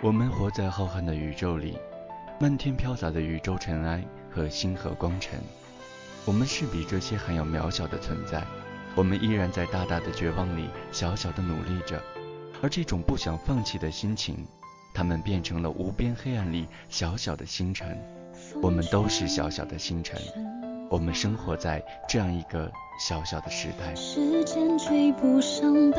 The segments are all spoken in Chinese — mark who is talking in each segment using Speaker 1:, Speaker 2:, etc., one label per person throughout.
Speaker 1: 我们活在浩瀚的宇宙里，漫天飘洒的宇宙尘埃和星河光尘。我们是比这些还要渺小的存在，我们依然在大大的绝望里小小的努力着。而这种不想放弃的心情，它们变成了无边黑暗里小小的星辰。
Speaker 2: 我们都是小小的星辰，我们生活
Speaker 1: 在这样一个小小的时代。
Speaker 2: 时间追不上白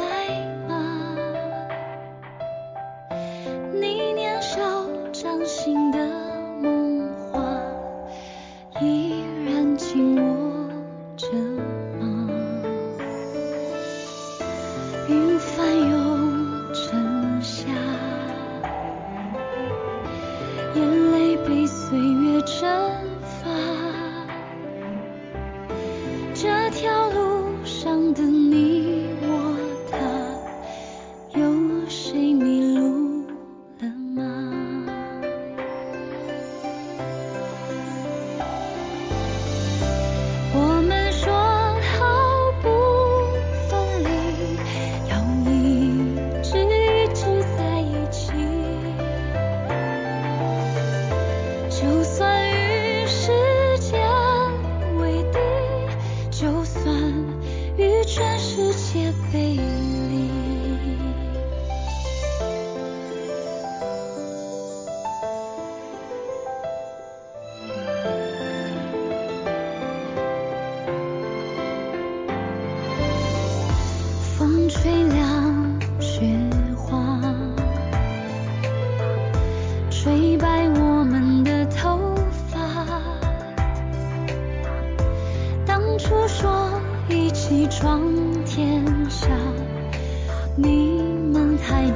Speaker 2: 依然紧握着吗？云翻涌成夏眼泪被岁月蒸发这条路上的你诉说一起闯天下你们还